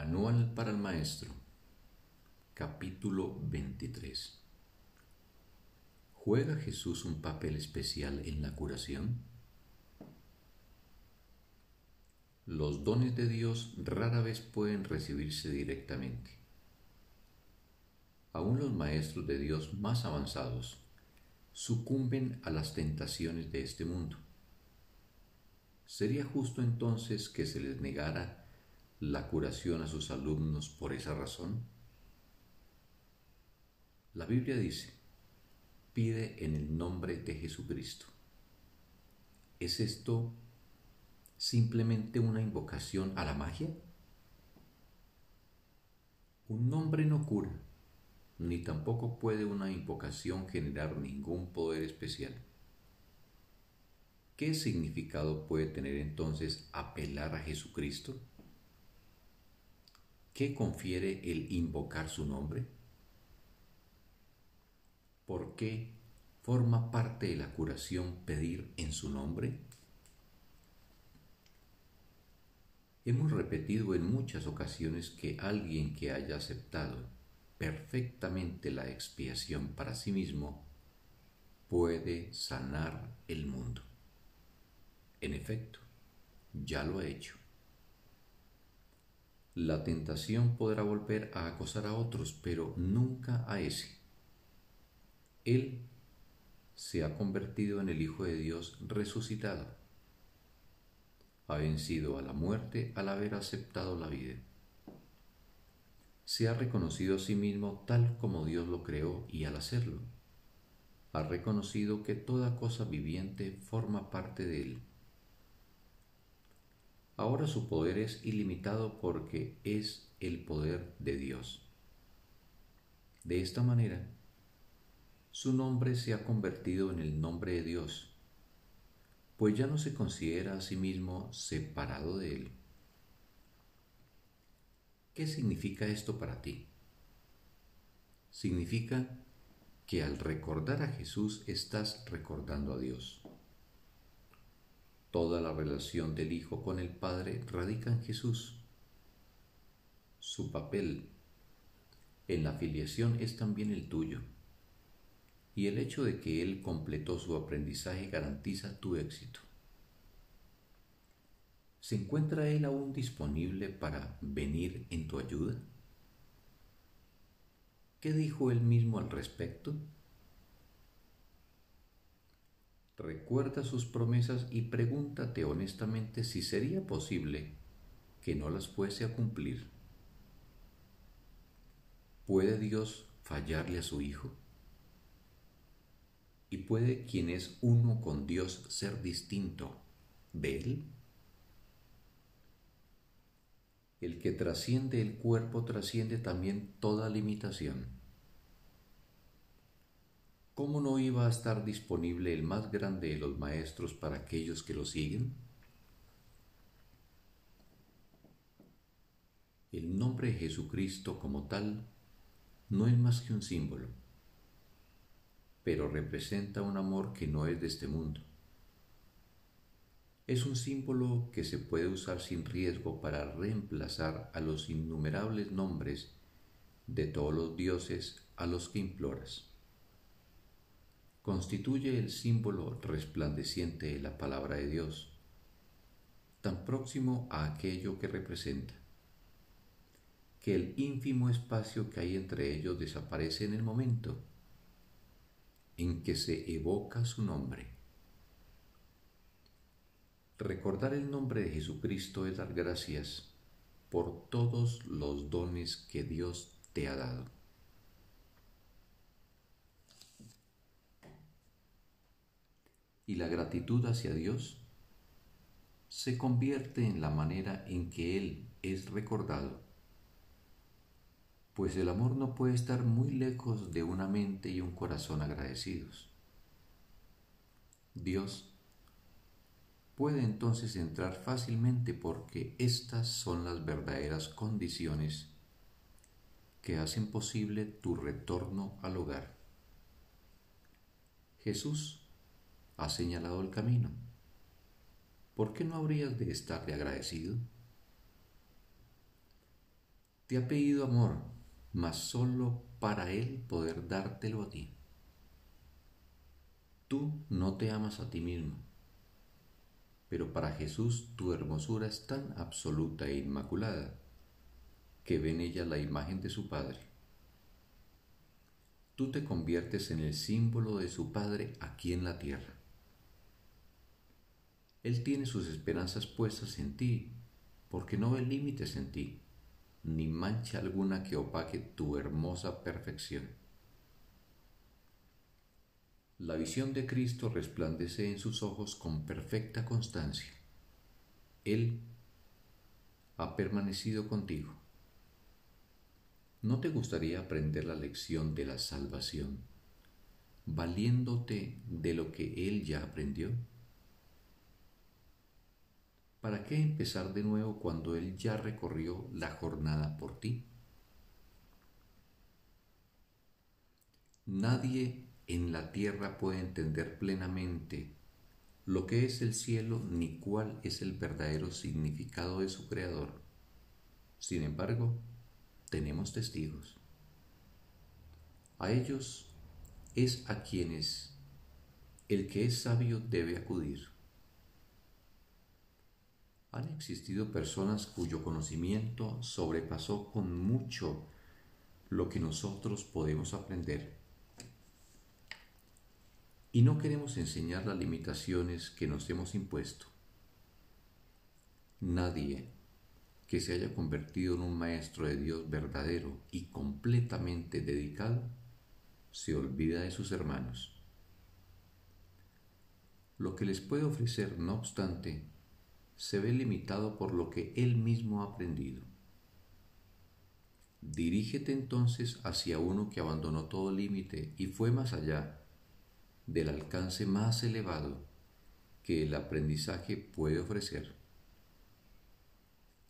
Manual para el Maestro, capítulo 23. ¿Juega Jesús un papel especial en la curación? Los dones de Dios rara vez pueden recibirse directamente. Aún los maestros de Dios más avanzados sucumben a las tentaciones de este mundo. ¿Sería justo entonces que se les negara la curación a sus alumnos por esa razón? La Biblia dice, pide en el nombre de Jesucristo. ¿Es esto simplemente una invocación a la magia? Un nombre no cura, ni tampoco puede una invocación generar ningún poder especial. ¿Qué significado puede tener entonces apelar a Jesucristo? ¿Qué confiere el invocar su nombre? ¿Por qué forma parte de la curación pedir en su nombre? Hemos repetido en muchas ocasiones que alguien que haya aceptado perfectamente la expiación para sí mismo puede sanar el mundo. En efecto, ya lo ha hecho. La tentación podrá volver a acosar a otros, pero nunca a ese. Él se ha convertido en el Hijo de Dios resucitado. Ha vencido a la muerte al haber aceptado la vida. Se ha reconocido a sí mismo tal como Dios lo creó y al hacerlo, ha reconocido que toda cosa viviente forma parte de él Ahora su poder es ilimitado porque es el poder de Dios. De esta manera, su nombre se ha convertido en el nombre de Dios, pues ya no se considera a sí mismo separado de Él. ¿Qué significa esto para ti? Significa que al recordar a Jesús estás recordando a Dios. Toda la relación del Hijo con el Padre radica en Jesús. Su papel en la filiación es también el tuyo. Y el hecho de que Él completó su aprendizaje garantiza tu éxito. ¿Se encuentra Él aún disponible para venir en tu ayuda? ¿Qué dijo Él mismo al respecto? Recuerda sus promesas y pregúntate honestamente si sería posible que no las fuese a cumplir. ¿Puede Dios fallarle a su Hijo? ¿Y puede quien es uno con Dios ser distinto de Él? El que trasciende el cuerpo trasciende también toda limitación. ¿Cómo no iba a estar disponible el más grande de los maestros para aquellos que lo siguen? El nombre de Jesucristo como tal no es más que un símbolo, pero representa un amor que no es de este mundo. Es un símbolo que se puede usar sin riesgo para reemplazar a los innumerables nombres de todos los dioses a los que imploras constituye el símbolo resplandeciente de la palabra de Dios, tan próximo a aquello que representa, que el ínfimo espacio que hay entre ellos desaparece en el momento en que se evoca su nombre. Recordar el nombre de Jesucristo es dar gracias por todos los dones que Dios te ha dado. Y la gratitud hacia Dios se convierte en la manera en que Él es recordado, pues el amor no puede estar muy lejos de una mente y un corazón agradecidos. Dios puede entonces entrar fácilmente porque estas son las verdaderas condiciones que hacen posible tu retorno al hogar. Jesús ha señalado el camino. ¿Por qué no habrías de estarle agradecido? Te ha pedido amor, mas solo para Él poder dártelo a ti. Tú no te amas a ti mismo, pero para Jesús tu hermosura es tan absoluta e inmaculada que ve en ella la imagen de su Padre. Tú te conviertes en el símbolo de su Padre aquí en la tierra. Él tiene sus esperanzas puestas en ti, porque no ve límites en ti, ni mancha alguna que opaque tu hermosa perfección. La visión de Cristo resplandece en sus ojos con perfecta constancia. Él ha permanecido contigo. ¿No te gustaría aprender la lección de la salvación, valiéndote de lo que Él ya aprendió? ¿Para qué empezar de nuevo cuando Él ya recorrió la jornada por ti? Nadie en la tierra puede entender plenamente lo que es el cielo ni cuál es el verdadero significado de su creador. Sin embargo, tenemos testigos. A ellos es a quienes el que es sabio debe acudir. Han existido personas cuyo conocimiento sobrepasó con mucho lo que nosotros podemos aprender. Y no queremos enseñar las limitaciones que nos hemos impuesto. Nadie que se haya convertido en un maestro de Dios verdadero y completamente dedicado se olvida de sus hermanos. Lo que les puede ofrecer, no obstante, se ve limitado por lo que él mismo ha aprendido. Dirígete entonces hacia uno que abandonó todo límite y fue más allá del alcance más elevado que el aprendizaje puede ofrecer.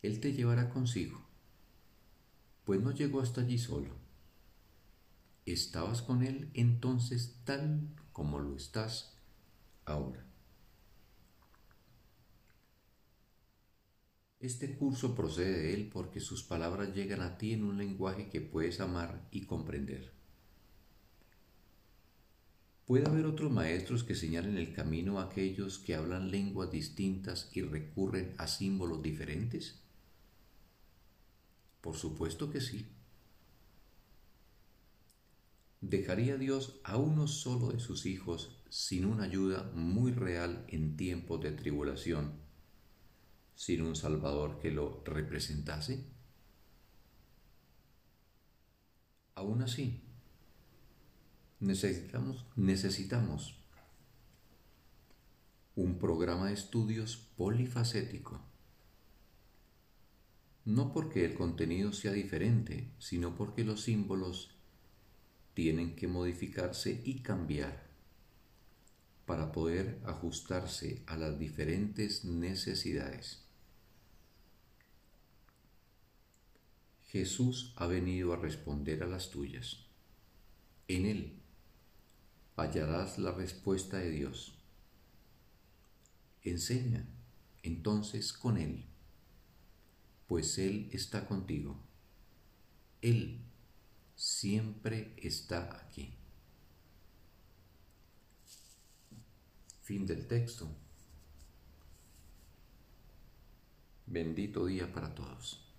Él te llevará consigo, pues no llegó hasta allí solo. Estabas con Él entonces tal como lo estás ahora. Este curso procede de Él porque sus palabras llegan a ti en un lenguaje que puedes amar y comprender. ¿Puede haber otros maestros que señalen el camino a aquellos que hablan lenguas distintas y recurren a símbolos diferentes? Por supuesto que sí. ¿Dejaría Dios a uno solo de sus hijos sin una ayuda muy real en tiempos de tribulación? Sin un Salvador que lo representase? Aún así, necesitamos, necesitamos un programa de estudios polifacético. No porque el contenido sea diferente, sino porque los símbolos tienen que modificarse y cambiar para poder ajustarse a las diferentes necesidades. Jesús ha venido a responder a las tuyas. En Él hallarás la respuesta de Dios. Enseña entonces con Él, pues Él está contigo. Él siempre está aquí. Fin del texto. Bendito día para todos.